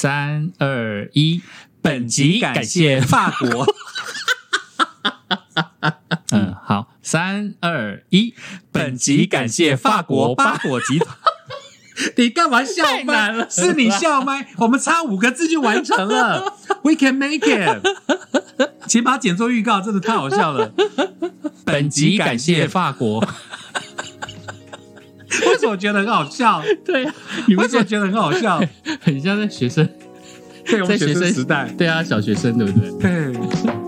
三二一，本集感谢法国。嗯，好，三二一，本集感谢法国巴果集团。你干嘛笑麦？是你笑麦，我们差五个字就完成了。We can make it。请把它剪做预告，真的太好笑了。本集感谢法国。为什么觉得很好笑？对啊，你们为什么觉得很好笑？很像在学生，对，我们学在学生生时代，对啊，小学生对不对？对。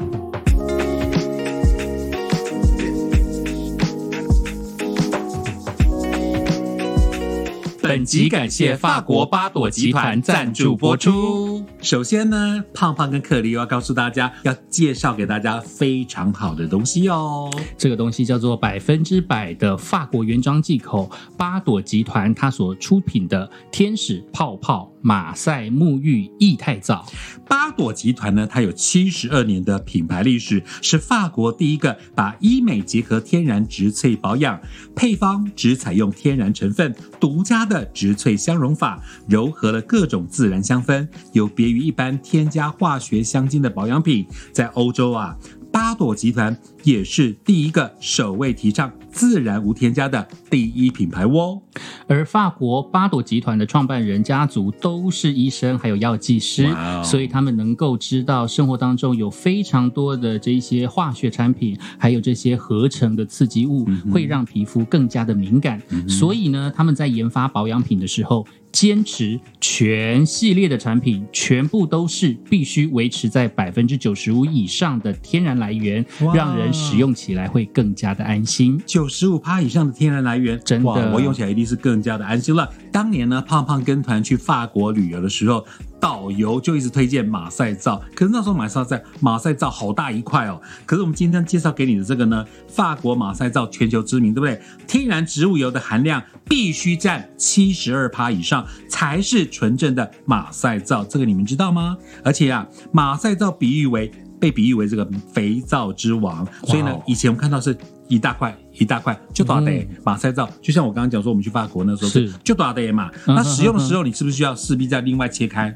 本集感谢法国巴朵集团赞助播出。首先呢，胖胖跟克里要告诉大家，要介绍给大家非常好的东西哦。这个东西叫做百分之百的法国原装进口巴朵集团它所出品的天使泡泡马赛沐浴液态皂。巴朵集团呢，它有七十二年的品牌历史，是法国第一个把医美结合天然植萃保养，配方只采用天然成分，独家的植萃香溶法，糅合了各种自然香氛，有别于一般添加化学香精的保养品。在欧洲啊，巴朵集团也是第一个首位提倡自然无添加的第一品牌哦。而法国巴朵集团的创办人家族都是医生，还有药剂师所以他们能够知道生活当中有非常多的这一些化学产品，还有这些合成的刺激物，会让皮肤更加的敏感。所以呢，他们在研发保养品的时候。坚持全系列的产品全部都是必须维持在百分之九十五以上的天然来源，哇让人使用起来会更加的安心。九十五趴以上的天然来源，真的我用起来一定是更加的安心了。当年呢，胖胖跟团去法国旅游的时候，导游就一直推荐马赛皂，可是那时候马赛皂马赛皂好大一块哦。可是我们今天介绍给你的这个呢，法国马赛皂全球知名，对不对？天然植物油的含量必须占七十二趴以上，才是纯正的马赛皂，这个你们知道吗？而且啊，马赛皂比喻为。被比喻为这个肥皂之王，所以呢以前我们看到是一大块一大块，就多少的嗯马赛皂，就像我刚刚讲说，我们去法国那时候是就多少的嘛。嗯那使用的时候，你是不是需要势必再另外切开？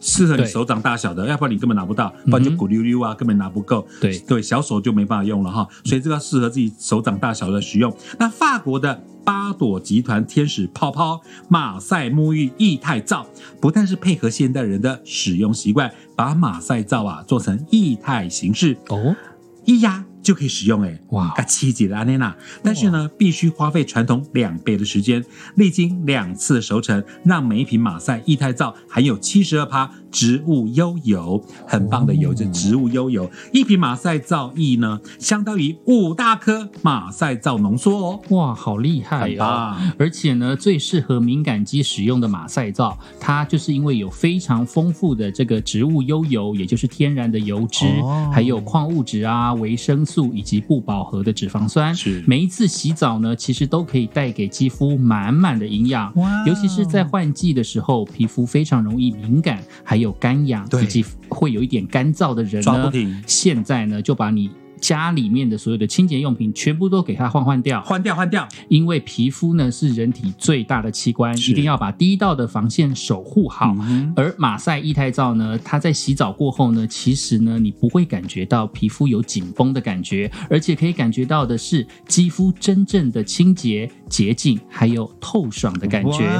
适合你手掌大小的，要不然你根本拿不到，不然就鼓溜溜啊，根本拿不够。对。对，小手就没办法用了哈，所以这个适合自己手掌大小的使用。那法国的巴朵集团天使泡泡马赛沐浴液态皂，不但是配合现代人的使用习惯，把马赛皂啊做成液态形式，哦，一压就可以使用哎，哇。啊，七级的安内娜，但是呢，必须花费传统两倍的时间，历经两次熟成，让每一瓶马赛液态皂含有七十二趴植物优油，很棒的油，哦。这植物优油，一瓶马赛皂液呢，相当于五大颗马赛皂浓缩哦，哇，好厉害啊哦！而且呢，最适合敏感肌使用的马赛皂，它就是因为有非常丰富的这个植物优油，也就是天然的油脂，哦。还有矿物质啊、维生素以及不饱和的脂肪酸。是每一次洗澡呢，其实都可以带给肌肤满满的营养。哇尤其是在换季的时候，皮肤非常容易敏感，还有干痒，以及会有一点干燥的人呢现在呢就把你家里面的所有的清洁用品全部都给它换换掉，换掉换掉，因为皮肤呢是人体最大的器官，一定要把第一道的防线守护好。嗯而马赛液态皂呢，它在洗澡过后呢，其实呢你不会感觉到皮肤有紧绷的感觉，而且可以感觉到的是肌肤真正的清洁、洁净，还有透爽的感觉。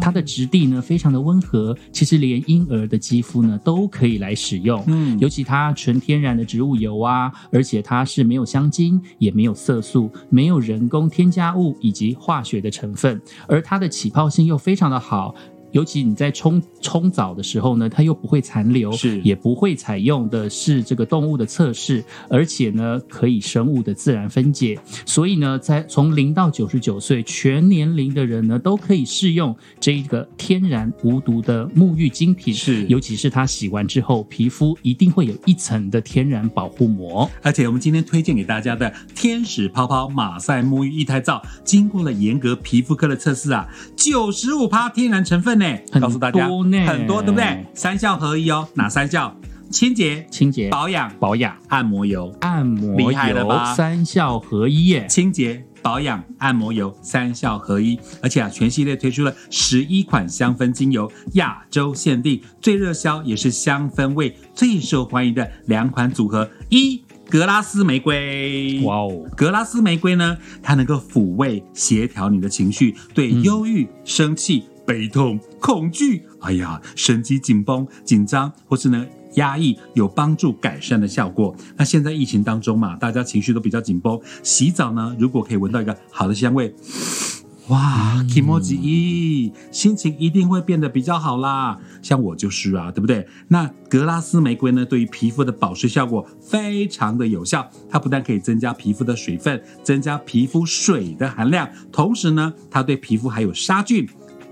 它的质地呢非常的温和，其实连婴儿的肌肤呢都可以来使用。嗯尤其它纯天然的植物油啊，而且它它是没有香精，也没有色素，没有人工添加物以及化学的成分，而它的起泡性又非常的好。尤其你在冲冲澡的时候呢，它又不会残留，是。也不会采用的是这个动物的测试，而且呢可以生物的自然分解，所以呢，在从零到九十九岁全年龄的人呢，都可以试用这一个天然无毒的沐浴精品，是。尤其是它洗完之后，皮肤一定会有一层的天然保护膜。而且我们今天推荐给大家的天使泡泡马赛沐浴液胎皂，经过了严格皮肤科的测试啊，九十五趴天然成分告诉大家很多，对不对？三效合一哦，哪三效？清洁、清洁、保养、保养、按摩油。按摩厉害了吧油三效合一耶！清洁、保养、按摩油三效合一，而且啊，全系列推出了十一款香氛精油，亚洲限定，最热销也是香氛味最受欢迎的两款组合。一格拉斯玫瑰，哇哦，格拉斯玫瑰呢，它能够抚慰、协调你的情绪，对忧郁、生气、悲痛、恐惧，哎呀，神经紧绷、紧张，或是呢压抑，有帮助改善的效果。那现在疫情当中嘛，大家情绪都比较紧绷，洗澡呢，如果可以闻到一个好的香味。哇 o j i 心情一定会变得比较好啦。像我就是啊，对不对？那格拉斯玫瑰呢，对于皮肤的保湿效果非常的有效。它不但可以增加皮肤的水分，增加皮肤水的含量，同时呢，它对皮肤还有杀菌。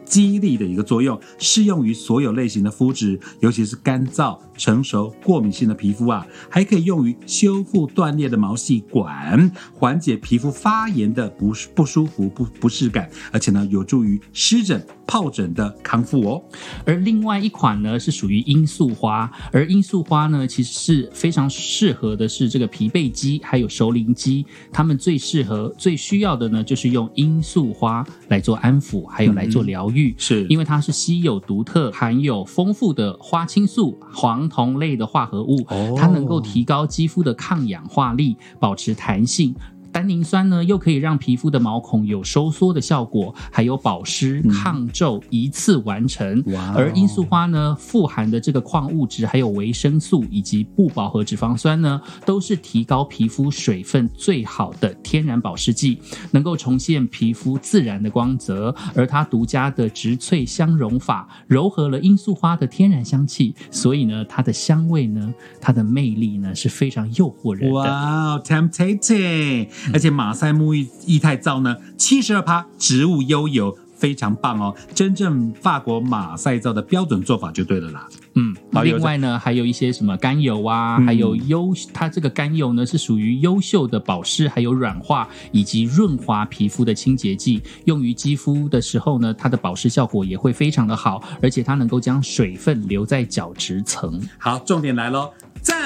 激励的一个作用，适用于所有类型的肤质，尤其是干燥、成熟、过敏性的皮肤啊，还可以用于修复断裂的毛细管，缓解皮肤发炎的不不舒服、不不适感，而且呢，有助于湿疹、疱疹的康复哦。而另外一款呢，是属于罂粟花，而罂粟花呢，其实是非常适合的是这个疲惫肌，还有熟龄肌，他们最适合、最需要的呢，就是用罂粟花来做安抚，还有来做疗愈。是因为它是稀有独特，含有丰富的花青素、黄酮类的化合物，它能够提高肌肤的抗氧化力，保持弹性。单宁酸呢，又可以让皮肤的毛孔有收缩的效果，还有保湿、抗皱，一次完成。而罂粟花呢，富含的这个矿物质，还有维生素以及不饱和脂肪酸呢，都是提高皮肤水分最好的天然保湿剂，能够重现皮肤自然的光泽。而它独家的植萃香溶法，柔和了罂粟花的天然香气，所以呢，它的香味呢，它的魅力呢，是非常诱惑人的。哇，tempting！而且马赛沐浴液态皂呢，七十二趴植物优油，非常棒哦！真正法国马赛皂的标准做法就对了啦。嗯，另外呢，还有一些什么甘油啊，还有优，它这个甘油呢是属于优秀的保湿、还有软化以及润滑皮肤的清洁剂，用于肌肤的时候呢，它的保湿效果也会非常的好，而且它能够将水分留在角质层。好，重点来喽！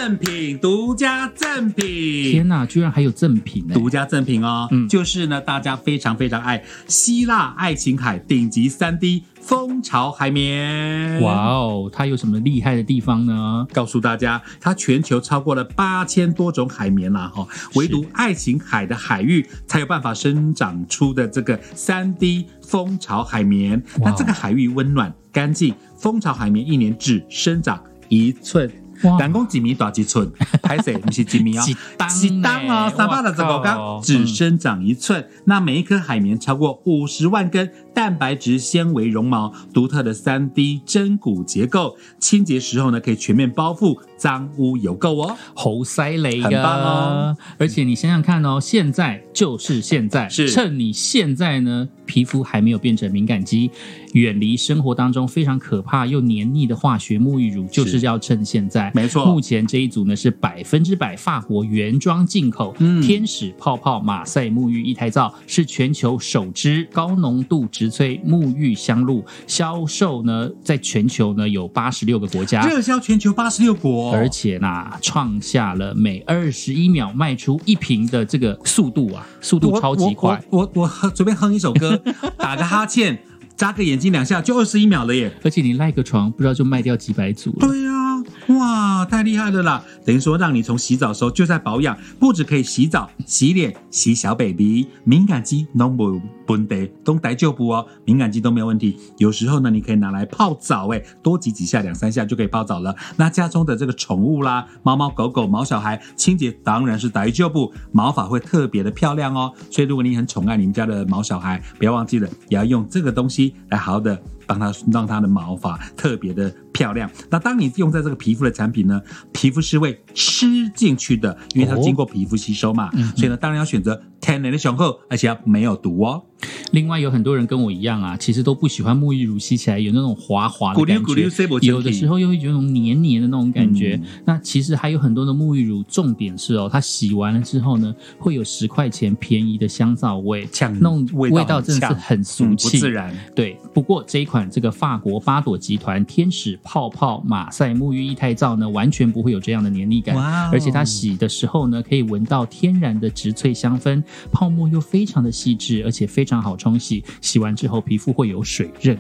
赠品，独家赠品！天哪，居然还有赠品呢！独家赠品哦，嗯，就是呢，大家非常非常爱希腊爱琴海顶级三 D 蜂巢海绵。哇哦，它有什么厉害的地方呢？告诉大家，它全球超过了八千多种海绵啦，哈，唯独爱琴海的海域才有办法生长出的这个三 D 蜂巢海绵。那这个海域温暖干净，蜂巢海绵一年只生长一寸。人工几米大几寸？拍摄？不是几米哦，几当哦，三百六十五天只生长一寸。那每一颗海绵超过五十万根蛋白质纤维绒毛，独特的三 D 针骨结构，清洁时候呢可以全面包覆脏污油垢哦。猴塞雷，很棒哦！而且你想想看哦，现在就是现在，是趁你现在呢皮肤还没有变成敏感肌，远离生活当中非常可怕又黏腻的化学沐浴乳，就是要趁现在。没错，目前这一组呢是百分之百法国原装进口，天使泡泡马赛沐浴一台皂是全球首支高浓度植萃沐浴香露，销售呢在全球呢有八十六个国家，热销全球八十六国，而且呢创下了每二十一秒卖出一瓶的这个速度啊，速度超级快。我我我随便哼一首歌，打个哈欠，眨个眼睛两下就二十一秒了耶！而且你赖个床，不知道就卖掉几百组了。对呀。哇，太厉害了啦！等于说让你从洗澡的时候就在保养，不止可以洗澡、洗脸、洗小 baby，敏感肌 no more 问题，都带就补哦，敏感肌都没有问题。有时候呢，你可以拿来泡澡，哎，多挤几下，两三下就可以泡澡了。那家中的这个宠物啦，猫猫狗狗、毛小孩，清洁当然是带就补，毛发会特别的漂亮哦。所以如果你很宠爱你们家的毛小孩，不要忘记了，也要用这个东西来好好的。帮它让它的毛发特别的漂亮。那当你用在这个皮肤的产品呢，皮肤是会吃进去的，因为它经过皮肤吸收嘛。所以呢，当然要选择天然的雄厚，而且要没有毒哦。另外有很多人跟我一样啊，其实都不喜欢沐浴乳洗起来有那种滑滑的感觉有的时候又会觉得那种黏黏的那种感觉。嗯那其实还有很多的沐浴乳，重点是哦，它洗完了之后呢，会有十块钱便宜的香皂味，呛那种味道真的是很俗嗯不，自然。对，不过这一款这个法国巴朵集团天使泡泡马赛沐浴液态皂呢，完全不会有这样的黏腻感，而且它洗的时候呢，可以闻到天然的植萃香氛，泡沫又非常的细致，而且非常好冲洗，洗完之后皮肤会有水润、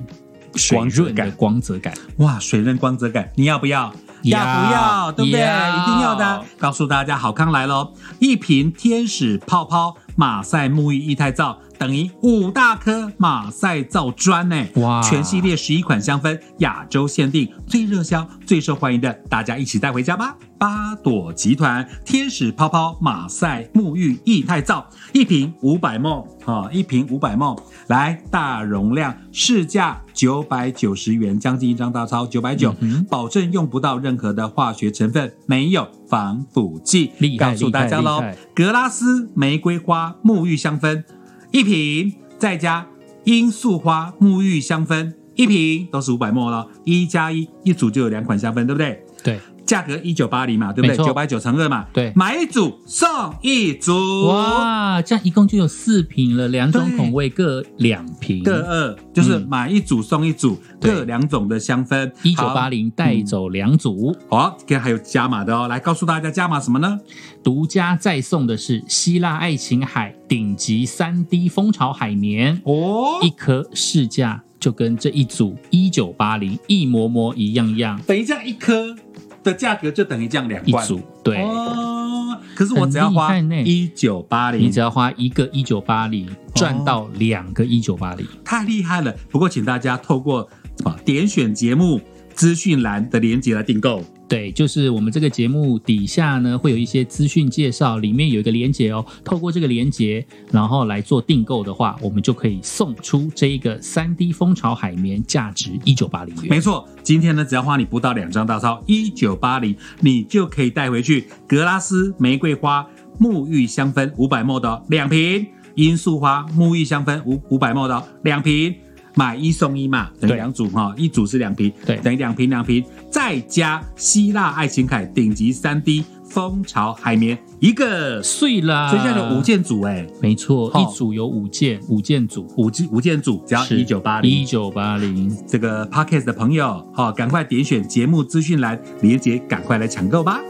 水润的感光泽感。哇，水润光泽感，你要不要？要不要？对不对？一定要的。告诉大家，好康来喽！一瓶天使泡泡马赛沐浴液态皂等于五大颗马赛皂砖呢！哇全系列十一款香氛，亚洲限定，最热销、最受欢迎的，大家一起带回家吧！八朵集团天使泡泡马赛沐浴液态皂，一瓶五百 ml 啊，一瓶五百 ml，来大容量，市价九百九十元，将近一张大钞，九百九，保证用不到任何的化学成分，没有防腐剂。告诉大家喽格拉斯玫瑰花沐浴香氛一瓶，再加罂粟花沐浴香氛一瓶，都是五百沫了，一加一，一组就有两款香氛，对不对？对，价格一九八零嘛，对不对？九百九乘二嘛，对。买一组送一组，哇，这样一共就有四瓶了，两种口味各两瓶，各二，就是嗯。买一组送一组，对。各两种的香氛，一九好八零带走两组。好，跟还有加码的哦，来告诉大家加码什么呢？独家再送的是希腊爱琴海顶级三 D 蜂巢海绵，哦。一颗市价就跟这一组一九八零一模模一样样，等于这样一颗的价格就等于这样两罐一组对。哦，可是我只要花一九八零你只，要花一个一九八零，赚到两个一九八零。太厉害了。不过请大家透过啊点选节目资讯栏的链接来订购。对，就是我们这个节目底下呢会有一些资讯介绍，里面有一个连接哦。透过这个连接，然后来做订购的话，我们就可以送出这一个三 D 蜂巢海绵，价值一九八零元。没错，今天呢，只要花你不到两张大钞，一九八零，你就可以带回去格拉斯玫瑰花沐浴香氛五百 ml 的两瓶，罂粟花沐浴香氛五五百 ml 的两瓶。买一送一嘛，等于两组哈，一组是两瓶，对。等于两瓶两瓶，再加希腊爱琴海顶级三 D 蜂巢海绵一个，所碎啦！以现在有五，件组哎，没错，哦一组有五件，五件组。五件五件组只要一九八零，一九八零。这个 podcast 的朋友，好、赶快点选节目资讯栏连接，赶快来抢购吧！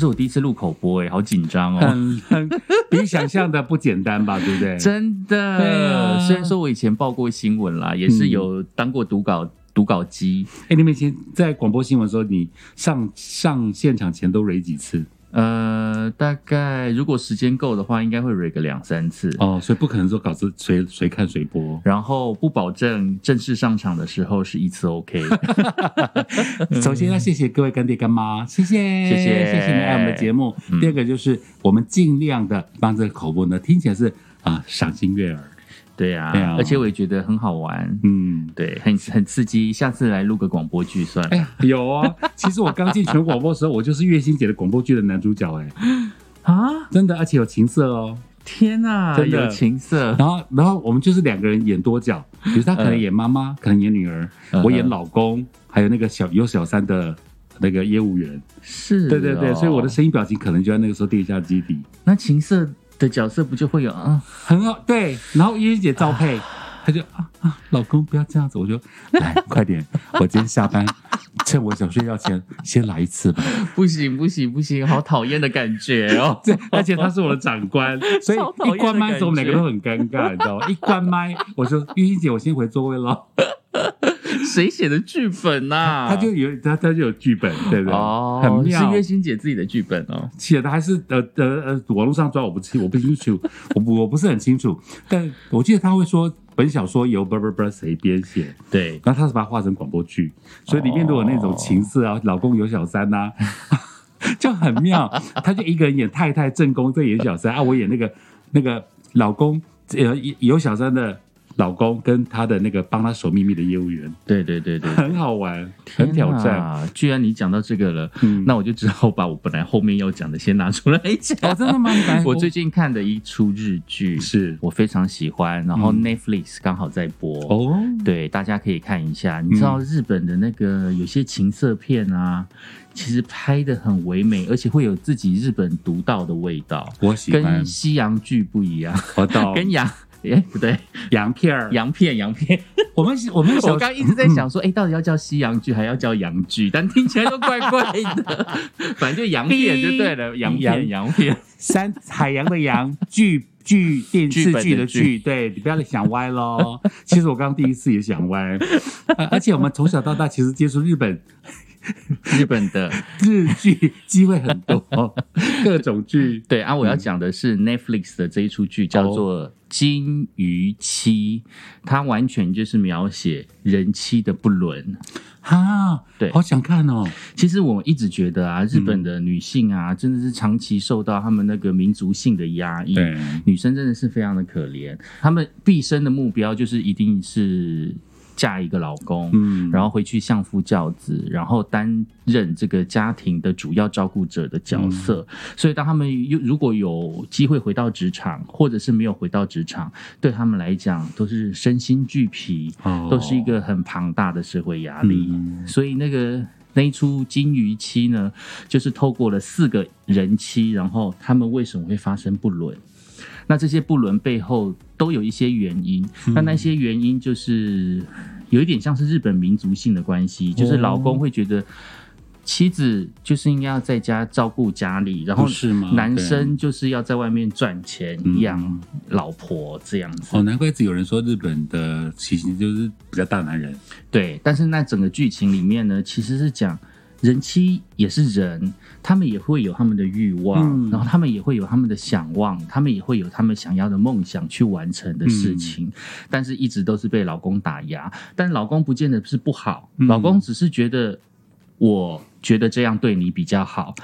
是我第一次录口播，哎，好紧张哦。很很比想象的不简单吧，对不对？真的，虽然说我以前报过新闻啦，也是嗯有当过读稿读稿机，哎，你们以前在广播新闻的时候，你上上现场前都蕊几次？呃，大概如果时间够的话，应该会 re 个两三次。哦，所以不可能说稿子随随看随播。然后不保证正式上场的时候是一次 OK。首先要谢谢各位干爹干妈，谢谢谢谢谢谢你爱我们的节目。嗯第二个就是我们尽量的帮这个口播呢听起来是啊赏心悦耳，对啊，对啊而且我也觉得很好玩，嗯。对，很很刺激。下次来录个广播剧算了。哎呀，有啊！其实我刚进全广播的时候，我就是月星姐的广播剧的男主角，哎，啊，真的，而且有情色哦。天哪，真的有情色，然后，然后我们就是两个人演多角，比如他可能演妈妈，可能演女儿，嗯我演老公，还有那个小有小三的那个业务员。是、对对对，哦所以我的声音表情可能就在那个时候跌下基底，那情色的角色不就会有啊？很好。对，然后月星姐照配，她就啊啊，老公不要这样子，我就 来快点，我今天下班。趁我想睡觉前，先来一次吧。不行不行不行，好讨厌的感觉哦。对，而且他是我的长官，所以一关麦的时候，我们两个都很尴尬，你知道吗？一关麦，我说玉欣姐，我先回座位了。谁写的剧本呐、他就有他他就有剧本，对不对？哦，很妙是。月心姐自己的剧本哦。写的还是呃呃呃，网络上抓我不清，我不清楚，我不我不是很清楚。但我记得他会说本小说由不不不谁编写，对，然后他是把它画成广播剧，所以里面都有那种情色啊，老公有小三呐、就很妙。他就一个人演太太正宫，再演小三啊，我演那个那个老公呃有小三的老公跟他的那个帮他守秘密的业务员，对对对对，很好玩，很挑战。啊！居然你讲到这个了，嗯那我就只好把我本来后面要讲的先拿出来讲。哦，真的吗？我最近看的一出日剧，是我非常喜欢，然后嗯 Netflix 刚好在播。哦，对，大家可以看一下。你知道日本的那个有些情色片啊，其实拍的很唯美，而且会有自己日本独到的味道，我喜欢跟西洋剧不一样，我懂 跟洋。哎，不对，洋片儿。洋片，洋片。我们我们我刚一直在想说，哎、到底要叫西洋剧，还要叫洋剧？但听起来都怪怪的。反正就洋片就对了，洋片，洋片。山海洋的洋剧剧电视剧的剧，对你不要想歪喽。其实我刚刚第一次也想歪，呃 而且我们从小到大其实接触日本日本的 日剧机会很多，各种剧。对啊，我要讲的是 Netflix 的这一出剧叫做《金鱼妻》，它完全就是描写人妻的不伦。哈，对好想看哦。其实我一直觉得啊，日本的女性啊，真的是长期受到他们那个民族性的压抑。女生真的是非常的可怜，她们毕生的目标就是一定是嫁一个老公，嗯然后回去相夫教子，然后担任这个家庭的主要照顾者的角色。所以，当他们有如果有机会回到职场，或者是没有回到职场，对他们来讲都是身心俱疲，哦都是一个很庞大的社会压力。嗯所以，那个那一出《金鱼妻》呢，就是透过了四个人妻，然后他们为什么会发生不伦？那这些不伦背后都有一些原因，那那些原因就是有一点像是日本民族性的关系，就是老公会觉得妻子就是应该要在家照顾家里，然后男生就是要在外面赚钱嗯。养老婆这样子。哦，难怪有人说日本的体型就是比较大男人。对，但是那整个剧情里面呢，其实是讲人妻也是人，他们也会有他们的欲望，嗯然后他们也会有他们的想望，他们也会有他们想要的梦想去完成的事情，嗯但是一直都是被老公打压。但老公不见得是不好，嗯老公只是觉得。我觉得这样对你比较好，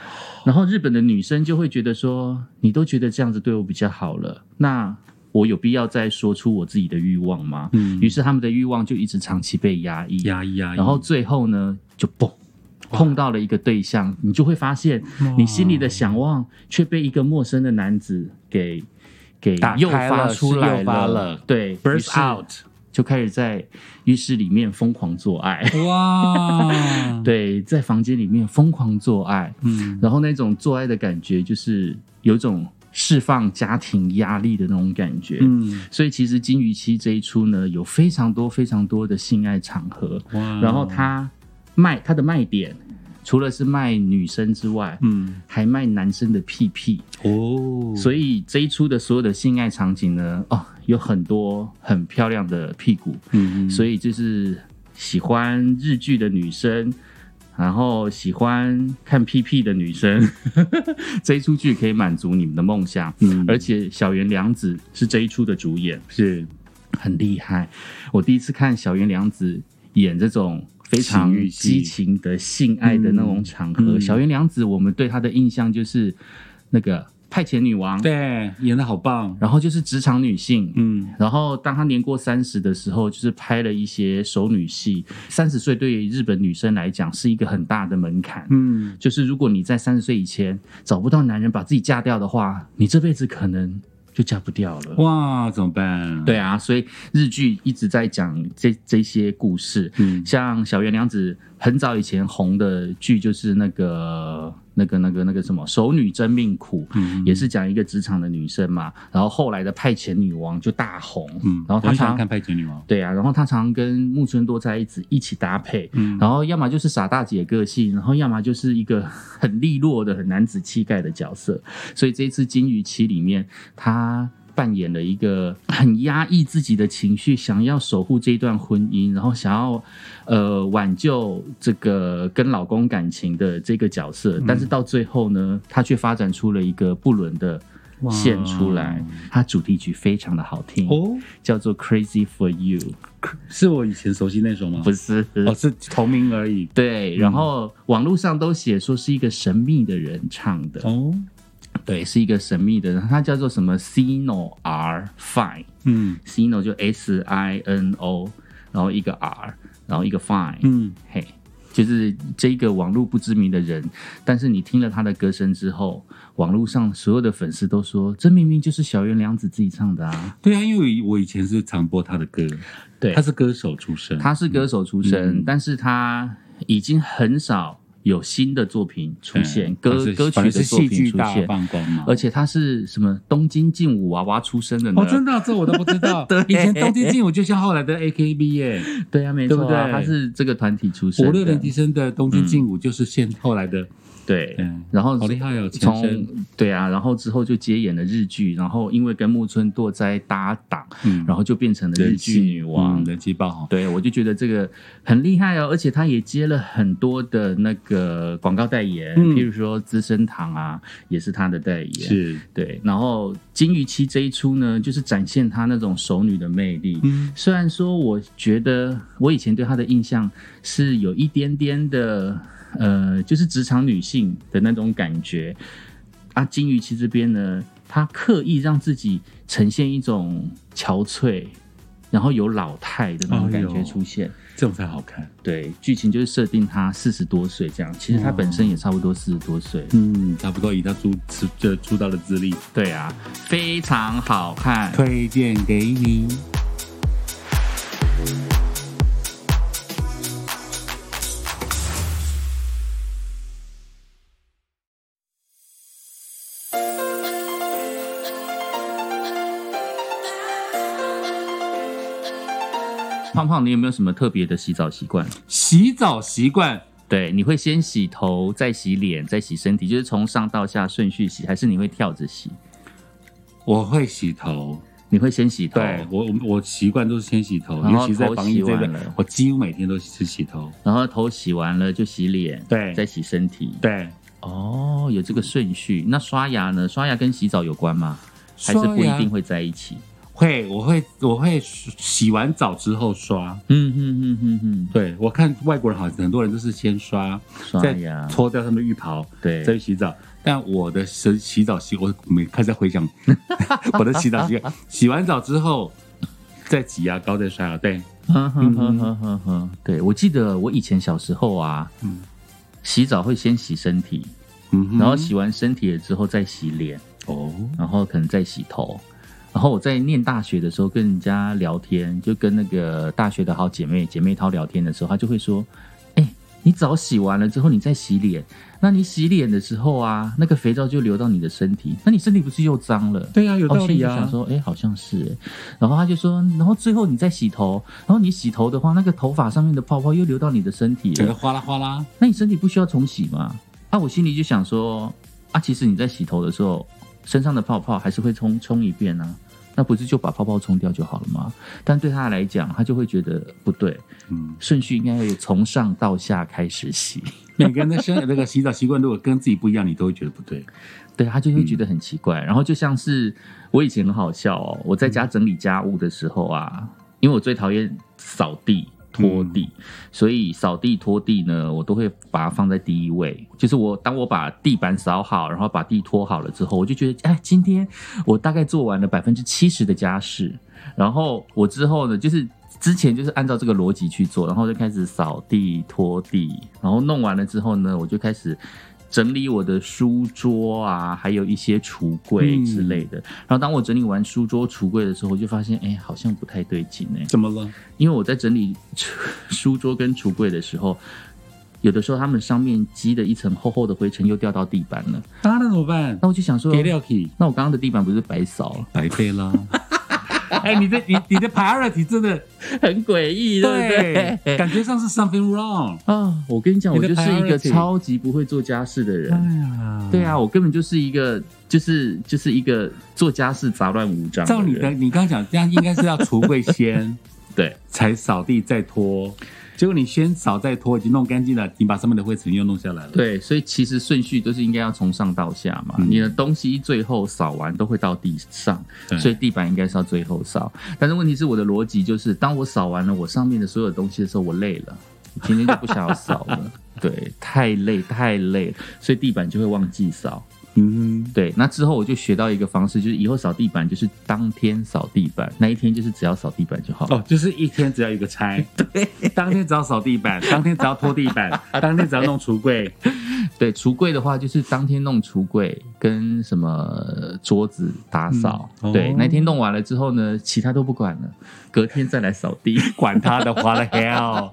然后日本的女生就会觉得说，你都觉得这样子对我比较好了，那我有必要再说出我自己的欲望吗？嗯于是他们的欲望就一直长期被压抑，压抑压抑，然后最后呢，就嘣，碰到了一个对象，你就会发现，你心里的想望却被一个陌生的男子给给诱发了出来了。对 burst 是。out，就开始在浴室里面疯狂做爱，哇，对，在房间里面疯狂做爱，嗯，然后那种做爱的感觉，就是有种释放家庭压力的那种感觉，嗯，所以其实《金鱼期》这一出呢，有非常多非常多的性爱场合，哇，然后它卖它的卖点，除了是卖女生之外，嗯，还卖男生的屁屁，哦，所以这一出的所有的性爱场景呢，哦，有很多很漂亮的屁股，嗯，所以就是喜欢日剧的女生。然后喜欢看屁屁的女生，这一出剧可以满足你们的梦想。嗯。而且小原良子是这一出的主演，是。很厉害。我第一次看小原良子演这种非常激情的性爱的那种场合，小原良子我们对她的印象就是那个派遣女王，对，演的好棒，然后就是职场女性。嗯，然后，当她年过三十的时候，就是拍了一些熟女戏。三十岁对于日本女生来讲是一个很大的门槛。嗯，就是如果你在三十岁以前找不到男人把自己嫁掉的话，你这辈子可能就嫁不掉了。哇，怎么办？，对啊，所以日剧一直在讲这这些故事。嗯像小原凉子很早以前红的剧就是那个那个那个那个什么《熟女真命苦》，嗯也是讲一个职场的女生嘛。然后后来的派遣女王就大红，嗯，然后她常看《派遣女王》，对啊，然后她常跟木村多在一起一起搭配，嗯然后要么就是傻大姐个性，然后要么就是一个很利落的、很男子气概的角色。所以这一次《金鱼期》里面，她扮演了一个 很压抑自己的情绪，想要守护这一段婚姻，然后想要呃挽救这个跟老公感情的这个角色，但是到最后呢，她却发展出了一个不伦的。哇线出来，它主题曲非常的好听，哦，叫做《Crazy for You》，是我以前熟悉那首吗？不是，哦，是同名而已。对，然后网络上都写说是一个神秘的人唱的，哦，对，是一个神秘的人，他叫做什么？Sino R Fine，嗯。Sino 就 S I N O，然后一个 R，然后一个 Fine，嗯，嘿，就是这个网络不知名的人，但是你听了他的歌声之后，网络上所有的粉丝都说，这明明就是小原良子自己唱的啊。对啊，因为我以前是常播他的歌，对。他是歌手出身，他是歌手出身，嗯。但是他已经很少有新的作品出现，歌歌曲是的作品戏剧大出现。放光嘛。而且他是什么东京劲舞娃娃出身的呢？哦，真的啊、这我都不知道。对以前东京劲舞就像后来的 AKB 耶，对啊，没错、啊，对不对他是这个团体出身的。五六年级生的东京劲舞就是现后来的，对，嗯，然后好厉害哦，前从，对啊，然后之后就接演了日剧，然后因为跟木村拓哉搭档，嗯然后就变成了日剧女王。嗯人气爆红。对，我就觉得这个很厉害哦，而且她也接了很多的那个广告代言，嗯譬如说资生堂啊，也是她的代言。是，对，然后金鱼期这一出呢，就是展现她那种熟女的魅力。嗯虽然说，我觉得我以前对她的印象是有一点点的，呃，就是职场女性的那种感觉。啊，金鱼其这边呢，她刻意让自己呈现一种憔悴，然后有老态的那种感觉出现。这种才好看。对，剧情就是设定她四十多岁这样，其实她本身也差不多四十多岁。嗯，差不多以她出出这出道的资历，对啊，非常好看。推荐给你。你有没有什么特别的洗澡习惯？洗澡习惯，对，你会先洗头，再洗脸，再洗身体，就是从上到下顺序洗，还是你会跳着洗？我会洗头。你会先洗头，对我，我我习惯都是先洗头，然后尤其在头防疫这个洗完了，我几乎每天都是洗头。然后头洗完了就洗脸，对再洗身体。对，哦，有这个顺序。那刷牙呢？刷牙跟洗澡有关吗？还是不一定会在一起？会，我会我会洗完澡之后刷。嗯嗯嗯嗯嗯，对我看外国人好像很多人都是先刷，再刷牙，脱掉他们的浴袍，对再去洗澡。但我的洗洗澡习，我每开始在回想 我的洗澡习惯，洗完澡之后再挤牙膏，再刷牙。对，嗯哼哼哼哼哼，对我记得我以前小时候啊，嗯洗澡会先洗身体，嗯哼，然后洗完身体了之后再洗脸，哦，然后可能再洗头。然后我在念大学的时候跟人家聊天，就跟那个大学的好姐妹姐妹淘聊天的时候，她就会说：“哎、你澡洗完了之后，你再洗脸。那你洗脸的时候啊，那个肥皂就流到你的身体，那你身体不是又脏了？”对啊，有道哦，心里理啊。就想说，哎、好像是哎。然后她就说，然后最后你再洗头，然后你洗头的话，那个头发上面的泡泡又流到你的身体了，整个哗啦哗啦，那你身体不需要重洗吗？啊，我心里就想说，啊，其实你在洗头的时候，身上的泡泡还是会冲冲一遍啊，那不是就把泡泡冲掉就好了吗？但对他来讲，他就会觉得不对，嗯，顺序应该要从上到下开始洗。每个人的生那个洗澡习惯如果跟自己不一样，你都会觉得不对。对他就会觉得很奇怪。然后就像是我以前很好笑哦，我在家整理家务的时候啊，因为我最讨厌扫地。拖地，所以扫地拖地呢，我都会把它放在第一位。就是我当我把地板扫好，然后把地拖好了之后，我就觉得，哎，今天我大概做完了百分之七十的家事。然后我之后呢，就是之前就是按照这个逻辑去做，然后就开始扫地、拖地，然后弄完了之后呢，我就开始整理我的书桌啊，还有一些橱柜之类的。然后当我整理完书桌、橱柜的时候，我就发现，哎，好像不太对劲哎，怎么了？因为我在整理书桌跟橱柜的时候。有的时候，他们上面积的一层厚厚的灰尘又掉到地板了，啊，那怎么办？那我就想说，那我刚刚的地板不是白扫了，白费啦。哎，你的你你的 priority 真的 很诡异，对不对？感觉上是 something wrong。啊，我跟你讲，我就是一个超级不会做家事的人。呀对啊，我根本就是一个，就是就是一个做家事杂乱无章。照你的，，你刚刚讲这样，应该是要橱柜先，对才扫地再拖。结果你先扫再拖，已经弄干净了，你把上面的灰尘又弄下来了。对，所以其实顺序都是应该要从上到下嘛。嗯你的东西最后扫完都会到地上，所以地板应该是要最后扫。但是问题是，我的逻辑就是，当我扫完了我上面的所有东西的时候，我累了，我今天就不想要扫了。对，太累太累了，所以地板就会忘记扫。嗯哼，对，那之后我就学到一个方式，就是以后扫地板就是当天扫地板，那一天就是只要扫地板就好。哦，就是一天只要一个差，对，当天只要扫地板，当天只要拖地板，当天只要弄橱柜，对，橱柜的话就是当天弄橱柜跟什么桌子打扫，嗯哦对，那天弄完了之后呢，其他都不管了，隔天再来扫地。管他的花了 hell。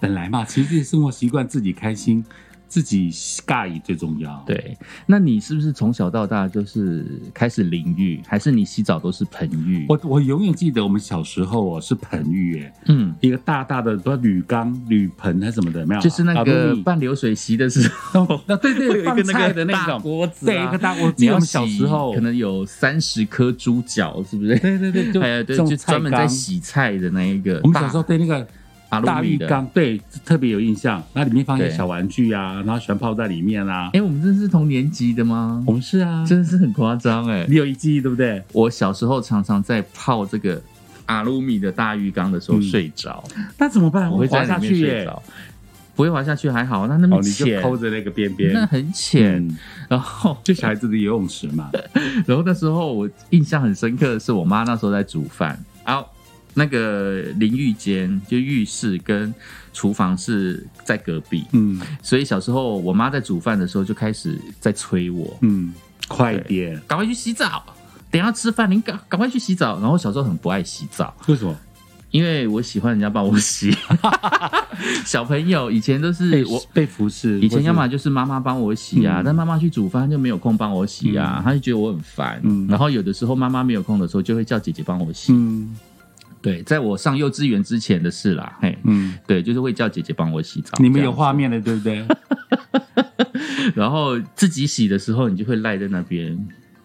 本来嘛，其实生活习惯自己开心，自己尬意最重要。，对，那你是不是从小到大就是开始淋浴，还是你洗澡都是盆浴？我我永远记得我们小时候哦是盆浴，哎，嗯，一个大大的不铝缸、铝盆还是什么的，没有？就是那个半流水席的时候，那对对，会有一个放那个的那种锅子、啊，对，一个大。锅你要小时候可能有三十颗猪脚，是不是？对对对，就 对，就专门在洗菜的那一个。我们小时候对那个大大浴，缸，对特别有印象。那里面放一些小玩具啊，然后喜欢泡在里面啊。哎，我们真是同年级的吗？我们是啊，真的是很夸张哎！你有一记忆对不对？我小时候常常在泡这个阿鲁米的大浴缸的时候嗯睡着，那怎么办？我会滑下去耶。睡着，不会滑下去还好，那那么哦，你就浅，抠着那个边边，那很浅。嗯然后，就小孩子的游泳池嘛。然后那时候我印象很深刻的是，我妈那时候在煮饭，然后那个淋浴间就浴室跟厨房是在隔壁，嗯所以小时候我妈在煮饭的时候就开始在催我，嗯，快点。赶快去洗澡，等一下吃饭，你赶赶快去洗澡。然后小时候很不爱洗澡，为什么？因为我喜欢人家帮我洗。小朋友以前都是被我。被服侍，以前要或么就是妈妈帮我洗啊，嗯但妈妈去煮饭就没有空帮我洗啊，嗯她就觉得我很烦。嗯然后有的时候妈妈没有空的时候，就会叫姐姐帮我洗。嗯对，在我上幼稚园之前的事啦，嘿，嗯，对，就是会叫姐姐帮我洗澡。你们有画面了，对不对？然后自己洗的时候，你就会赖在那边。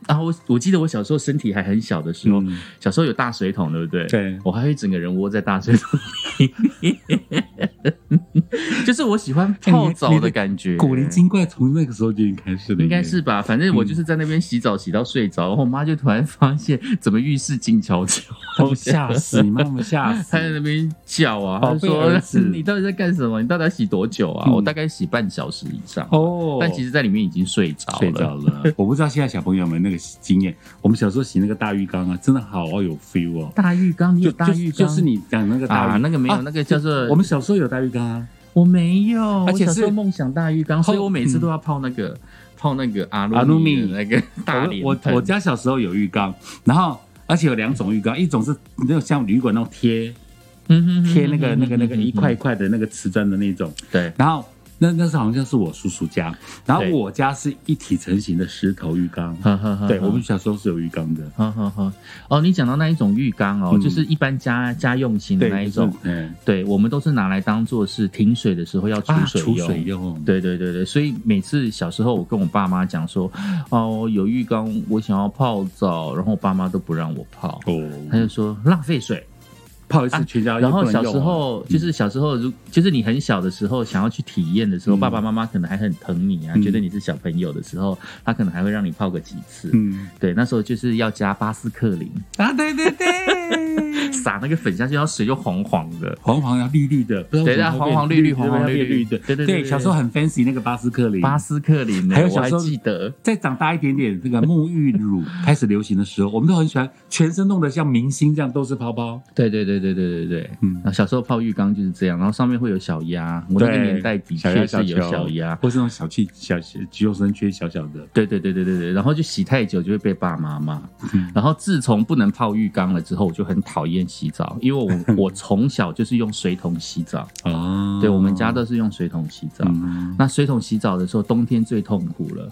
然后我我记得我小时候身体还很小的时候，嗯小时候有大水桶，对不对？对我还会整个人窝在大水桶里面，就是我喜欢 泡澡的感觉。古灵精怪从那个时候就已经开始了，应该是吧？反正我就是在那边洗澡，洗到睡着，然后我妈就突然发现怎么浴室静悄悄，哦吓死你，妈妈吓死 她。在那边叫啊，她说你到底在干什么？你到底要洗多久啊？嗯我大概洗半小时以上。哦但其实在里面已经睡着了。睡着了。我不知道现在小朋友们那个经验，我们小时候洗那个大浴缸啊，真的好有 feel 哦。大浴缸，你有就大浴缸？就就是你讲那个大浴啊，那个没有，啊那个叫做我们小时候有大浴缸啊，我没有，而且是梦想大浴缸，所以我每次都要泡那个泡那个阿阿鲁米那个 大脸盆。我我我家小时候有浴缸，然后而且有两种浴缸，一种是那种像旅馆那种贴嗯贴那个那个那个一块一块的那个瓷砖的那种，对，然后那那是好像是我叔叔家，然后我家是一体成型的石头浴缸，呵呵呵对我们小时候是有浴缸的，哈哈哈，哦，你讲到那一种浴缸哦，嗯。就是一般家家用型的那一种，，就是嗯。对我们都是拿来当做是停水的时候要储啊储水用。水用，对对对对，所以每次小时候我跟我爸妈讲说，哦，有浴缸，我想要泡澡，然后我爸妈都不让我泡，哦，他就说浪费水。泡一次全家又然后小时候就是小时候，如就是你很小的时候想要去体验的时候，嗯。爸爸妈妈可能还很疼你啊，嗯。觉得你是小朋友的时候，他可能还会让你泡个几次。嗯。对，那时候就是要加巴斯克林，啊，对对对，撒那个粉下去，然后水就黄黄的。黄黄要绿绿的，不知道对黄黄绿绿黄黄绿绿的，对对对对小时候很 fancy 那个巴斯克林，巴斯克林呢，还还有小时候记得。再长大一点点，这个沐浴乳开始流行的时候，我们都很喜欢全身弄得像明星这样，都是泡泡。对对对对对对对，嗯然后小时候泡浴缸就是这样，然后上面会有小鸭，我那个对年代的小确是有小鸭。或是那种小气小肌肉生缺小小的。对对对对对对，然后就洗太久就会被爸妈骂。嗯然后自从不能泡浴缸了之后，我就很讨厌洗澡，因为我 我从小就是用水桶洗澡，哦。对我们家都是用水桶洗澡。嗯，那水桶洗澡的时候，冬天最痛苦了，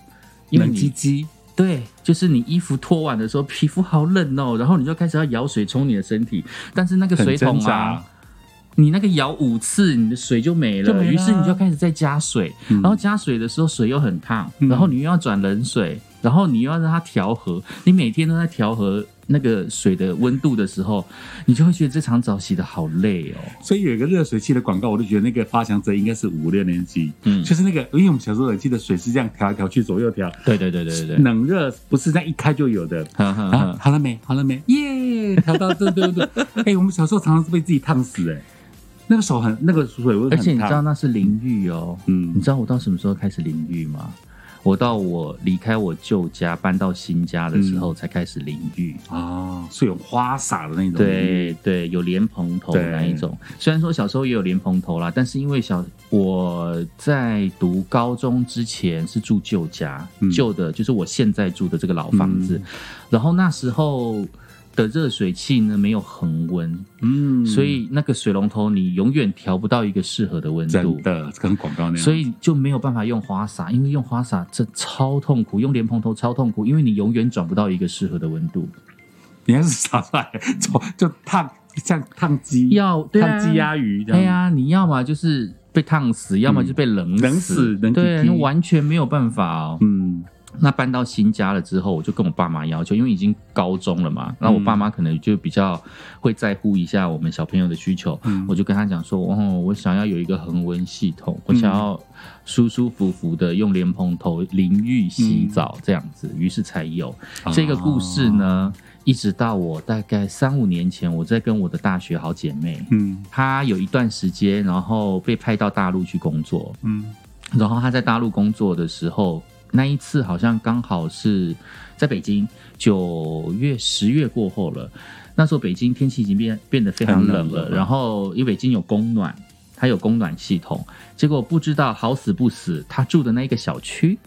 因为你鸡，对，就是你衣服脱完的时候，皮肤好冷哦，然后你就开始要舀水冲你的身体，但是那个水桶啊。你那个舀五次，你的水就没了，就没了。于是你就开始再加水，嗯。然后加水的时候水又很烫，嗯。然后你又要转冷水，然后你又要让它调和，你每天都在调和那个水的温度的时候，你就会觉得这场澡洗的好累哦。所以有一个热水器的广告，我就觉得那个发祥者应该是五六年级，嗯，就是那个，因为我们小时候我记得水是这样调来调去，左右调，对对对对对对，冷热不是这样一开就有的。呵呵啊，好了没？好了没？耶！调到这对对对，哎，我们小时候常常是被自己烫死哎，那个手很那个水温，而且你知道那是淋浴哦，嗯你知道我到什么时候开始淋浴吗？我到我离开我旧家搬到新家的时候才开始淋浴。哦，是有花洒的那种。对对，有莲蓬头对那一种。虽然说小时候也有莲蓬头啦，但是因为小我在读高中之前是住旧家，嗯旧的就是我现在住的这个老房子，然后那时候的热水器呢没有恒温，嗯，所以那个水龙头你永远调不到一个适合的温度真。的跟广告那样。所以就没有办法用花洒，因为用花洒这超痛苦，用莲蓬头超痛苦，因为你永远转不到一个适合的温度。你要是洒出来，就就烫像烫鸡，要烫鸡鸭鱼这样。对呀、你要么就是被烫死，要么就被冷死，冷死冷对，踢踢那完全没有办法哦。嗯那搬到新家了之后，我就跟我爸妈要求，因为已经高中了嘛，那我爸妈可能就比较会在乎一下我们小朋友的需求，嗯。我就跟他讲说，哦，我想要有一个恒温系统，我想要舒舒服服的用莲蓬头淋浴洗澡这样子，于是才有。这个故事呢。一直到我大概三五年前，我在跟我的大学好姐妹，嗯。她有一段时间，然后被派到大陆去工作，嗯。然后她在大陆工作的时候，那一次好像刚好是在北京九月、十月过后了。那时候北京天气已经变变得非常冷了，然后因为北京有供暖，它有供暖系统，结果不知道好死不死，他住的那个小区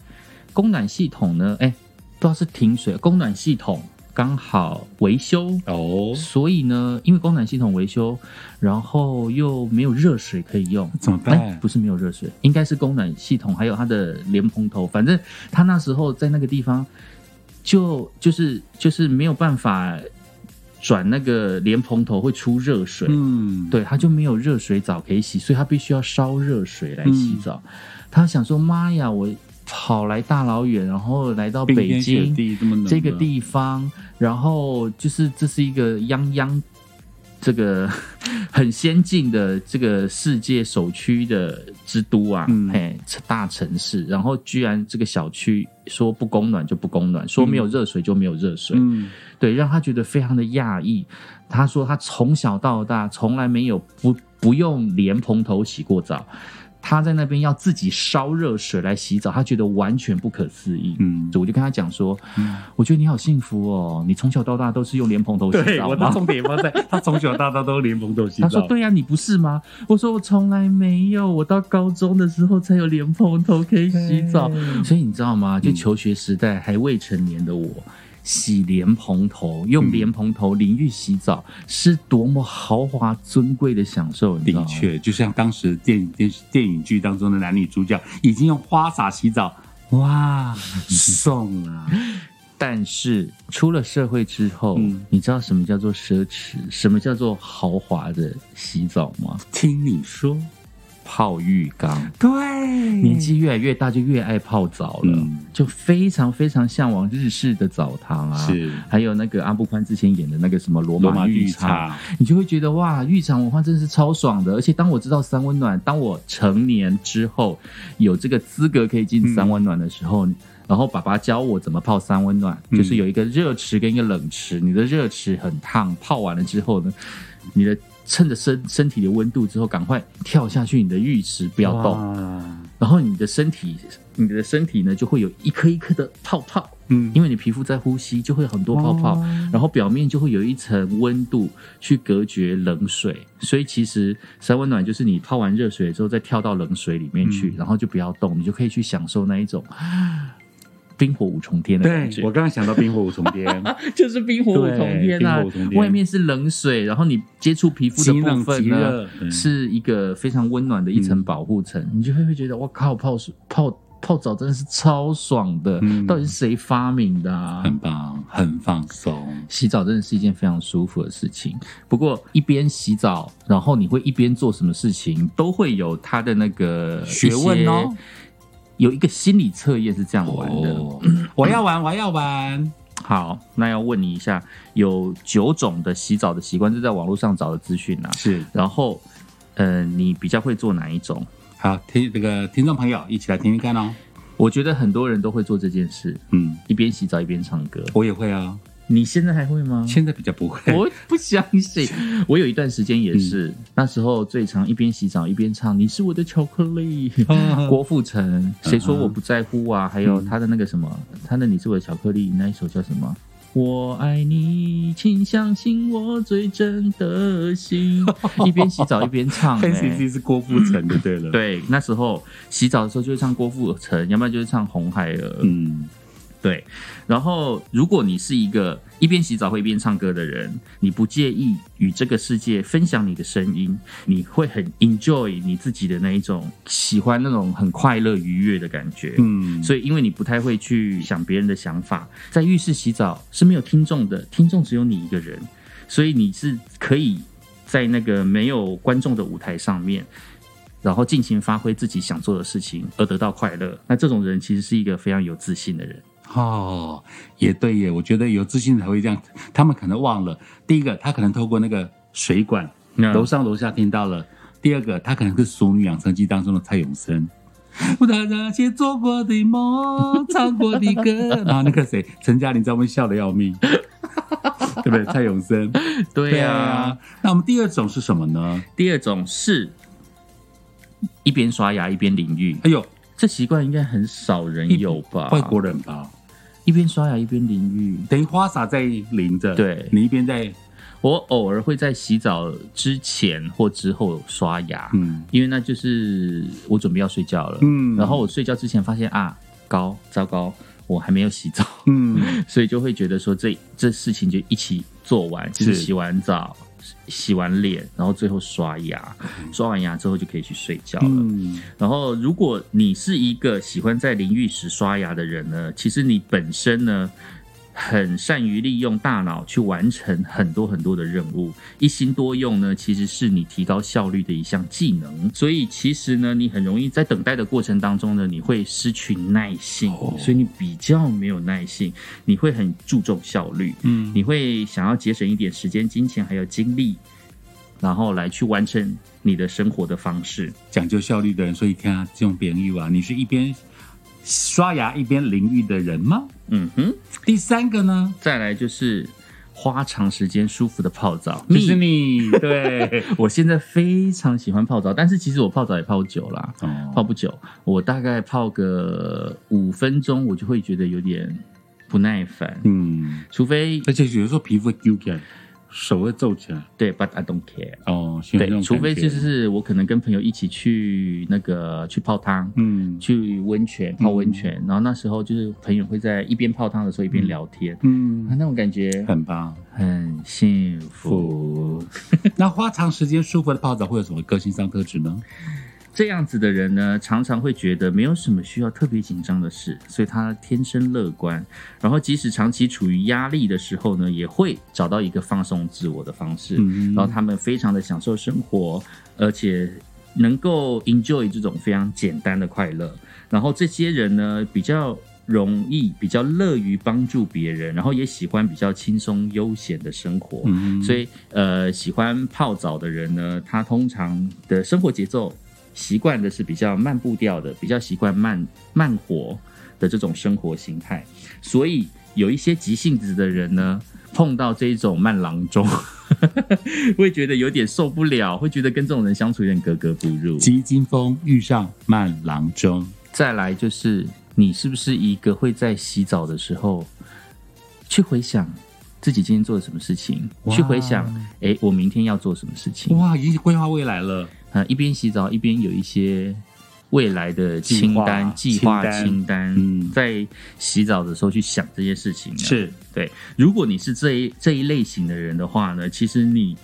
供暖系统呢，哎，不知道是停水，供暖系统刚好维修，哦，所以呢，因为供暖系统维修，然后又没有热水可以用，怎么哎，办？不是没有热水，应该是供暖系统还有它的莲蓬头，反正他那时候在那个地方就就是就是没有办法转那个莲蓬头会出热水，嗯，对，他就没有热水澡可以洗，所以他必须要烧热水来洗澡。他想说：“妈呀，我跑来大老远，然后来到北京这个地方，然后就是这是一个泱泱。”这个 很先进的这个世界首屈的之都啊，嗯。嘿，大城市，然后居然这个小区说不供暖就不供暖，说没有热水就没有热水，嗯。对，让他觉得非常的讶异。他说他从小到大从来没有不不用莲蓬头洗过澡，他在那边要自己烧热水来洗澡，他觉得完全不可思议。嗯，我就跟他讲说，我觉得你好幸福哦，你从小到大都是用莲蓬头洗对，澡吗？我的重点放在他从小到大都莲蓬头洗澡。他说：“对呀、你不是吗？”我说：“我从来没有，我到高中的时候才有莲蓬头可以洗澡。”所以你知道吗？就求学时代还未成年的我，洗莲蓬头，用莲蓬头淋浴洗澡，是多么豪华尊贵的享受？的确，就像当时电影电视电影剧当中的男女主角，已经用花洒洗澡，哇，送啊！但是出了社会之后，嗯你知道什么叫做奢侈，什么叫做豪华的洗澡吗？听你说，泡浴缸。对，年纪越来越大，就越爱泡澡了，嗯就非常非常向往日式的澡堂啊，是还有那个阿布宽之前演的那个什么罗罗马马浴浴场你就会觉得哇，浴场文化真的是超爽的。而且当我知道三温暖，当我成年之后有这个资格可以进三温暖的时候。然后爸爸教我怎么泡三温暖，嗯就是有一个热池跟一个冷池，你的热池很烫，泡完了之后呢，你的趁着身身体的温度之后，赶快跳下去你的浴池，不要动。然后你的身体，你的身体呢就会有一颗一颗的泡泡，嗯。因为你皮肤在呼吸，就会很多泡泡，然后表面就会有一层温度去隔绝冷水。所以其实三温暖就是你泡完热水之后再跳到冷水里面去，然后就不要动，你就可以去享受那一种冰火五重天的感觉我。刚刚想到冰火五重天，就是冰火五重天啊外面是冷水，然后你接触皮肤的部分呢是一个非常温暖的一层保护层，你就会会觉得哇靠，泡水泡泡澡真的是超爽的！嗯到底是谁发明的啊？很棒，很放松。洗澡真的是一件非常舒服的事情。不过一边洗澡，然后你会一边做什么事情，都会有它的那个学问哦。有一个心理测验是这样玩的。哦，我要玩，我要玩。好，那要问你一下，有九种的洗澡的习惯，这是在网络上找的资讯啊。是，然后，呃，你比较会做哪一种？好，听这个听众朋友一起来听听看哦。我觉得很多人都会做这件事，嗯，一边洗澡一边唱歌。我也会啊。你现在还会吗？现在比较不会。我不相信，我有一段时间也是，那时候最常一边洗澡一边唱《你是我的巧克力》，郭富城，谁说我不在乎啊？还有他的那个什么，他的《你是我的巧克力》那一首叫什么？我爱你，请相信我最真的心。一边洗澡一边唱、看欸 C C 是郭富城就对了。，对，那时候洗澡的时候就会唱郭富城，要不然就是唱红孩儿。嗯，对，然后如果你是一个一边洗澡会一边唱歌的人，你不介意与这个世界分享你的声音，你会很 enjoy 你自己的那一种喜欢那种很快乐愉悦的感觉。嗯，所以，因为你不太会去想别人的想法，在浴室洗澡是没有听众的，听众只有你一个人，所以你是可以在那个没有观众的舞台上面，然后尽情发挥自己想做的事情，而得到快乐。那这种人其实是一个非常有自信的人。哦，也对耶，我觉得有自信才会这样。他们可能忘了，第一个，他可能透过那个水管，嗯楼上楼下听到了；第二个，他可能是《熟女养成记》当中的蔡永生。我的那些做过的梦，唱过的歌，然 后那个谁，陈嘉玲在外面笑的要命，对不对？蔡永生，对啊。，那我们第二种是什么呢？第二种是一边刷牙一边淋浴，哎呦，这习惯应该很少人有吧？外国人吧，一边刷牙一边淋浴。等于花洒在淋着，对。你一边在，我偶尔会在洗澡之前或之后刷牙，嗯。因为那就是我准备要睡觉了。嗯。然后我睡觉之前发现啊，高糟糕，我还没有洗澡，嗯，所以就会觉得说这这事情就一起做完，就是。是洗完澡、洗完脸，然后最后刷牙，刷完牙之后就可以去睡觉了。嗯，然后，如果你是一个喜欢在淋浴时刷牙的人呢，其实你本身呢很善于利用大脑去完成很多很多的任务，一心多用呢，其实是你提高效率的一项技能。所以，其实呢，你很容易在等待的过程当中呢，你会失去耐性，哦所以你比较没有耐性，你会很注重效率，嗯你会想要节省一点时间、金钱还有精力，然后来去完成你的生活的方式。讲究效率的人，所以看啊，这种淋浴啊，你是一边刷牙一边淋浴的人吗？嗯哼。第三个呢，再来就是花长时间舒服的泡澡，就是。你，对，我现在非常喜欢泡澡，但是其实我泡澡也泡久啦，泡哦，不久，我大概泡个五分钟，我就会觉得有点不耐烦，嗯，除非而且有时候皮肤会揪起来，手会皱起来，对，but I don't care。哦，对，除非就是我可能跟朋友一起去那个去泡汤，嗯去温泉泡温泉，然后那时候就是朋友会在一边泡汤的时候一边聊天，嗯，那种感觉很棒。很幸福。那花长时间舒服的泡澡会有什么个性上特质呢？这样子的人呢，常常会觉得没有什么需要特别紧张的事，所以他天生乐观。然后即使长期处于压力的时候呢，也会找到一个放松自我的方式。嗯然后他们非常的享受生活，而且能够 enjoy 这种非常简单的快乐。然后这些人呢，比较容易、比较乐于帮助别人，然后也喜欢比较轻松悠闲的生活。嗯所以呃，喜欢泡澡的人呢，他通常的生活节奏习惯的是比较慢步调的，比较习惯慢慢活的这种生活形态。所以有一些急性子的人呢，碰到这种慢郎中，会觉得有点受不了，会觉得跟这种人相处有点格格不入。急惊风遇上慢郎中，再来就是，你是不是一个会在洗澡的时候去回想自己今天做了什么事情，去回想，哎，我明天要做什么事情？哇，已经规划未来了。呃，一边洗澡一边有一些未来的清单、计计划划清单在洗澡的时候去想这些事情啊。是对，如果你是这一这一类型的人的话呢，其实你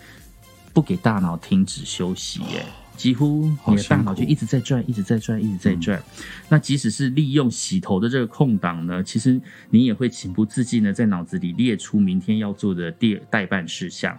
不给大脑停止休息，耶，几乎你的大脑就一直在转，一直在转，一直在转。那即使是利用洗头的这个空档呢，其实你也会情不自禁的在脑子里列出明天要做的第代办事项。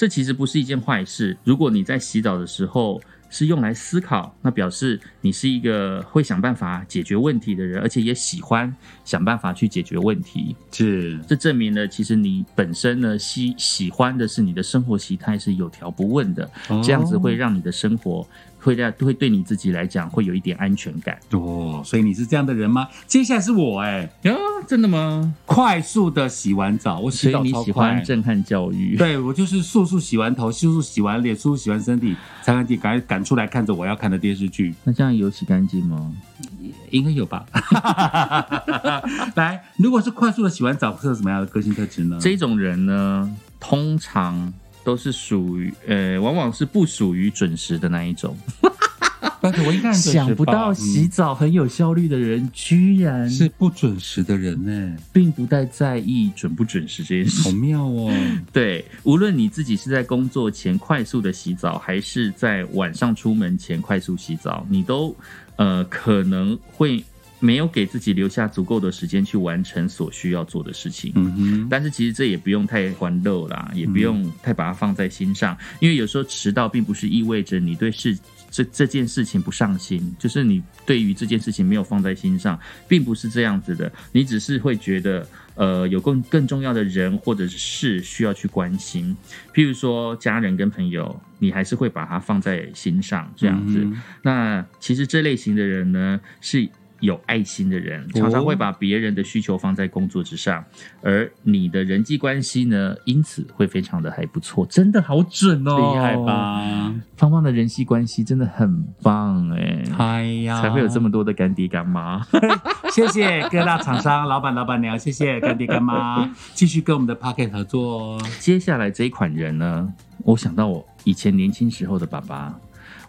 这其实不是一件坏事。如果你在洗澡的时候是用来思考，那表示你是一个会想办法解决问题的人，而且也喜欢想办法去解决问题。是，这证明了，其实你本身呢喜喜欢的是你的生活习态是有条不紊的，哦这样子会让你的生活会让会对你自己来讲会有一点安全感。哦，所以你是这样的人吗？接下来是我哎、呀，真的吗？快速的洗完澡，我洗所以澡你喜欢。震撼教育？对我就是速速洗完头，速速洗完脸，速速洗完身体，擦干净赶快赶出来看着我要看的电视剧。那这样有洗干净吗？应该有吧？来，如果是快速的洗完澡，会有什么样的个性特质呢？这种人呢，通常都是属于呃，往往是不属于准时的那一种。但是我应该想不到嗯洗澡很有效率的人，居然是不准时的人呢，并不太在意准不准时这件事好。妙哦。对，无论你自己是在工作前快速的洗澡，还是在晚上出门前快速洗澡，你都呃可能会没有给自己留下足够的时间去完成所需要做的事情。嗯哼，但是其实这也不用太欢乐啦，也不用太把它放在心上，因为有时候迟到并不是意味着你对事这这件事情不上心，就是你对于这件事情没有放在心上，并不是这样子的，你只是会觉得。呃，有更更重要的人或者是事需要去关心，譬如说家人跟朋友，你还是会把它放在心上这样子。嗯那其实这类型的人呢，是有爱心的人，哦常常会把别人的需求放在工作之上，而你的人际关系呢，因此会非常的还不错，真的好准哦，厉害？吧？芳芳的人际关系真的很棒哎，哎呀，才会有这么多的干爹干妈。谢谢各大厂商、老板、老板娘，谢谢干爹干妈，继续跟我们的 Pocket 合作哦。接下来这一款人呢，我想到我以前年轻时候的爸爸。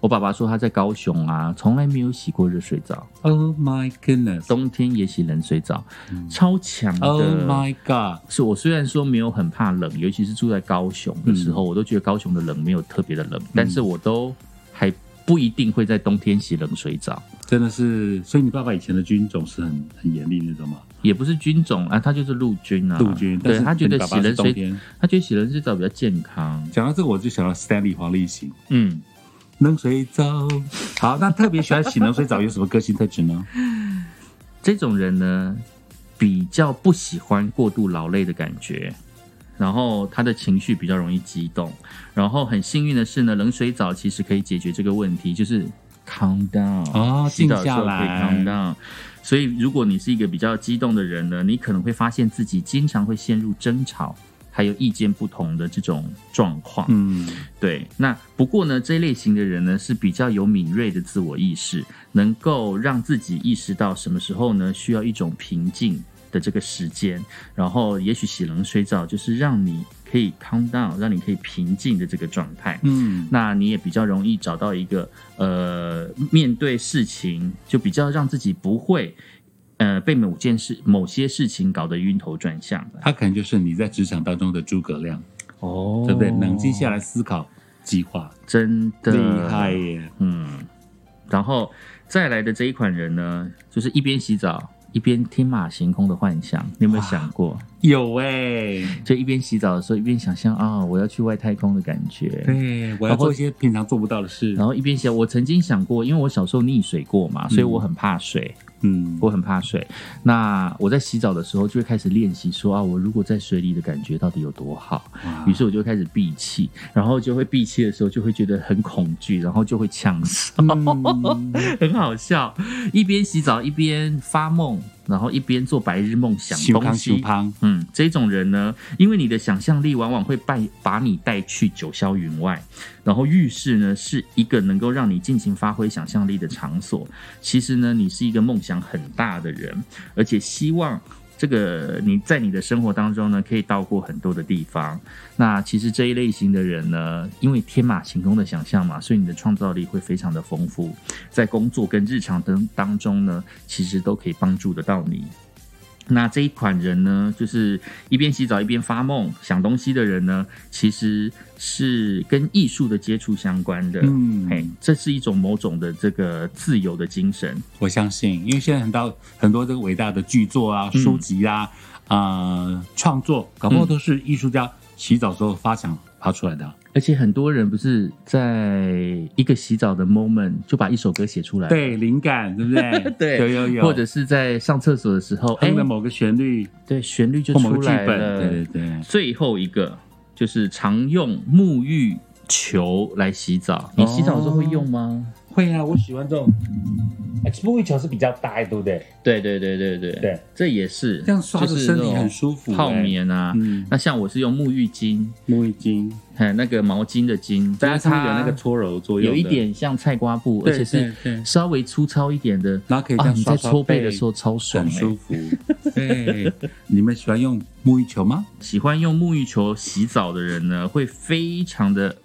我爸爸说他在高雄啊，从来没有洗过热水澡，Oh my goodness！冬天也洗冷水澡，超强的。Oh my god！是我虽然说没有很怕冷，尤其是住在高雄的时候，我都觉得高雄的冷没有特别的冷，但是我都还不一定会在冬天洗冷水澡，真的是，所以你爸爸以前的军种是很很严厉那种吗？也不是军种啊，他就是陆军啊，陆军，但是对他觉得洗冷水。他觉得洗冷水澡比较健康，讲到这个，我就想到 Stanley 黄立行嗯。冷水澡。好，那特别喜欢洗冷水澡有什么个性特质呢？这种人呢，比较不喜欢过度劳累的感觉，然后他的情绪比较容易激动，然后很幸运的是呢，冷水澡其实可以解决这个问题，就是 calm down 哦洗澡的时候静下来 calm down。所以，如果你是一个比较激动的人呢，你可能会发现自己经常会陷入争吵，还有意见不同的这种状况。嗯，对，那不过呢，这一类型的人呢是比较有敏锐的自我意识，能够让自己意识到什么时候呢需要一种平静的这个时间，然后也许洗冷水澡就是让你可以 calm down，让你可以平静的这个状态。嗯，那你也比较容易找到一个呃，面对事情就比较让自己不会呃被某件事、某些事情搞得晕头转向的他可能就是你在职场当中的诸葛亮，哦对不对？冷静下来思考计划，真的厉害耶！嗯，然后再来的这一款人呢，就是一边洗澡一边天马行空的幻想。你有没有想过，有哎，就一边洗澡的时候一边想象啊、我要去外太空的感觉。对，我要做一些平常做不到的事然。后一边洗，我曾经想过，因为我小时候溺水过嘛，所以我很怕水，嗯，我很怕水。那我在洗澡的时候就会开始练习说啊，我如果在水里的感觉到底有多好。哇于是我就开始闭气，然后就会闭气的时候就会觉得很恐惧，然后就会呛烧。嗯 很好笑，一边洗澡一边发梦，然后一边做白日梦想东西。嗯，这种人呢，因为你的想象力往往会带把你带去九霄云外，然后浴室呢是一个能够让你尽情发挥想象力的场所。其实呢，你是一个梦想很大的人，而且希望这个你在你的生活当中呢，可以到过很多的地方。那其实这一类型的人呢，因为天马行空的想象嘛，所以你的创造力会非常的丰富，在工作跟日常当当中呢，其实都可以帮助得到你。那这一款人呢，就是一边洗澡一边发梦想东西的人呢，其实是跟艺术的接触相关的。嗯嘿，这是一种某种的这个自由的精神。我相信，因为现在很多很多这个伟大的剧作啊、嗯书籍啊、呃创作，搞不好都是艺术家洗澡时候发想发出来的。而且很多人不是在一个洗澡的 moment 就把一首歌写出来，，对，灵感对不对？对有有有，或者是在上厕所的时候，哎某个旋律对，旋律就出剧本，来了。对对对。最后一个就是常用沐浴球来洗澡，你洗澡的时候会用吗？会啊，我喜欢这种。哎，沐浴球是比较大，对不对？对对对对对对，这也是这样刷着身体很舒服泡哎棉啊。嗯，那像我是用沐浴巾，沐浴巾，还那个毛巾的巾，在它就是上面有那个搓揉作用，有一点像菜瓜布，而且是稍微粗糙一点的。啊，然后可以这样搓背背的时候超爽哎、很舒服。对，你们喜欢用沐浴球吗？喜欢用沐浴球洗澡的人呢，会非常的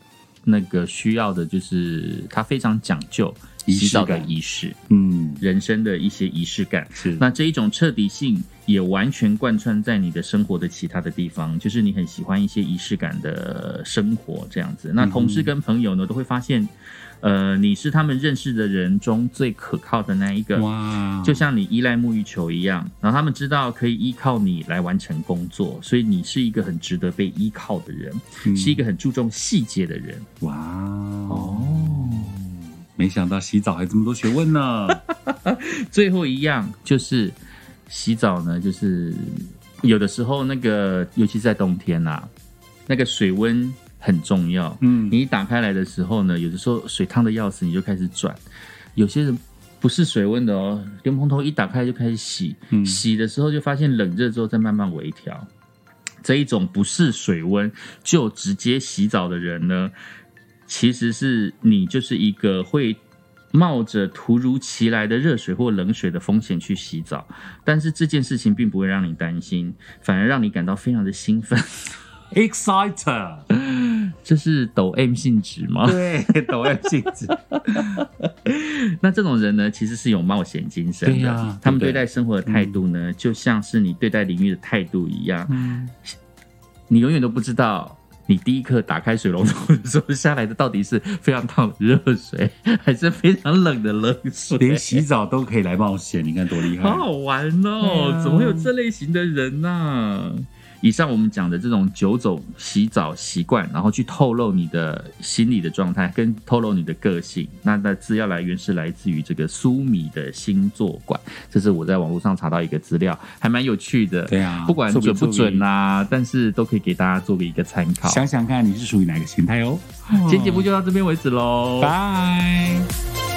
那个需要的，就是他非常讲究洗澡的感仪式，嗯，人生的一些仪式感。是那这一种彻底性也完全贯穿在你的生活的其他的地方，就是你很喜欢一些仪式感的生活这样子。那同事跟朋友呢，都会发现，呃，你是他们认识的人中最可靠的那一个。哇，就像你依赖沐浴球一样，然后他们知道可以依靠你来完成工作，所以你是一个很值得被依靠的人，嗯是一个很注重细节的人。哇哦，没想到洗澡还这么多学问呢。最后一样就是洗澡呢，就是有的时候那个，尤其是在冬天呐、那个水温很重要。嗯你一打开来的时候呢，有的时候水烫的要死，你就开始转。有些人不是水温的哦，连蓬头一打开就开始洗，嗯洗的时候就发现冷热之后再慢慢微调。这一种不是水温就直接洗澡的人呢，其实是你就是一个会冒着突如其来的热水或冷水的风险去洗澡，但是这件事情并不会让你担心，反而让你感到非常的兴奋。，excited，这是抖 M 性质吗？对，抖 M 性质，那这种人呢，其实是有冒险精神的。他们对待生活的态度呢，就像是你对待领域的态度一样。嗯，你永远都不知道，你第一刻打开水龙头的时候下来的到底是非常烫的热水，还是非常冷的冷水。连洗澡都可以来冒险，你看多厉害好！好玩哦！啊怎么会有这类型的人呢、以上我们讲的这种九种洗澡习惯，然后去透露你的心理的状态，跟透露你的个性。那那资料来源是来自于这个苏米的星座馆，这是我在网络上查到一个资料，还蛮有趣的。对啊不管准不准啊、但是都可以给大家做个一个参考。想想看你是属于哪个形态哦。今天节目就到这边为止喽，拜。